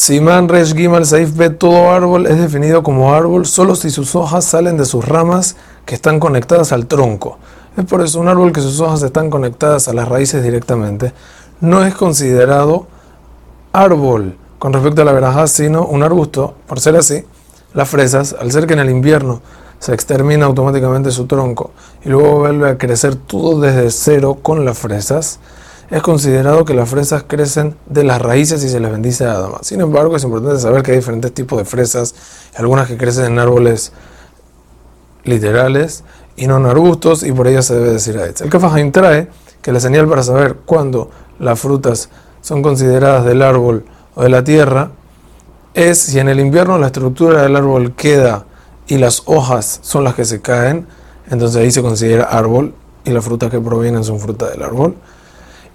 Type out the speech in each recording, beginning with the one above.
Simán Resh Gimal Saif Bet, todo árbol es definido como árbol solo si sus hojas salen de sus ramas que están conectadas al tronco. Es por eso un árbol que sus hojas están conectadas a las raíces directamente no es considerado árbol con respecto a la verajá, sino un arbusto. Por ser así, las fresas, al ser que en el invierno se extermina automáticamente su tronco y luego vuelve a crecer todo desde cero con las fresas, es considerado que las fresas crecen de las raíces y se les bendice a Adama. Sin embargo, es importante saber que hay diferentes tipos de fresas, algunas que crecen en árboles literales y no en arbustos, y por ello se debe decir a El Kafahaim trae que la señal para saber cuándo las frutas son consideradas del árbol o de la tierra es si en el invierno la estructura del árbol queda y las hojas son las que se caen, entonces ahí se considera árbol y las frutas que provienen son frutas del árbol.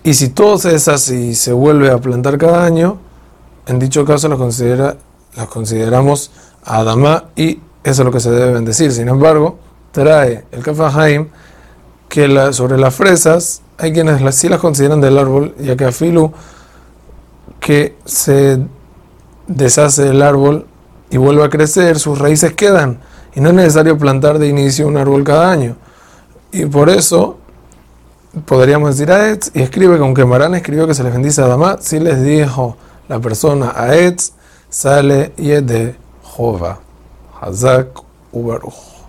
Y si todo se deshace y se vuelve a plantar cada año, en dicho caso las, considera, las consideramos Adama y eso es lo que se debe bendecir. Sin embargo, trae el Kafahaim que sobre las fresas hay quienes las, sí las consideran del árbol, ya que afilu que se deshace el árbol y vuelve a crecer, sus raíces quedan. Y no es necesario plantar de inicio un árbol cada año. Y por eso podríamos decir a Etz, y escribe que aunque Marán escribió que se les bendice a Adama, si les dijo la persona a Etz, sale y es de Jova. Hazak Ubaruj.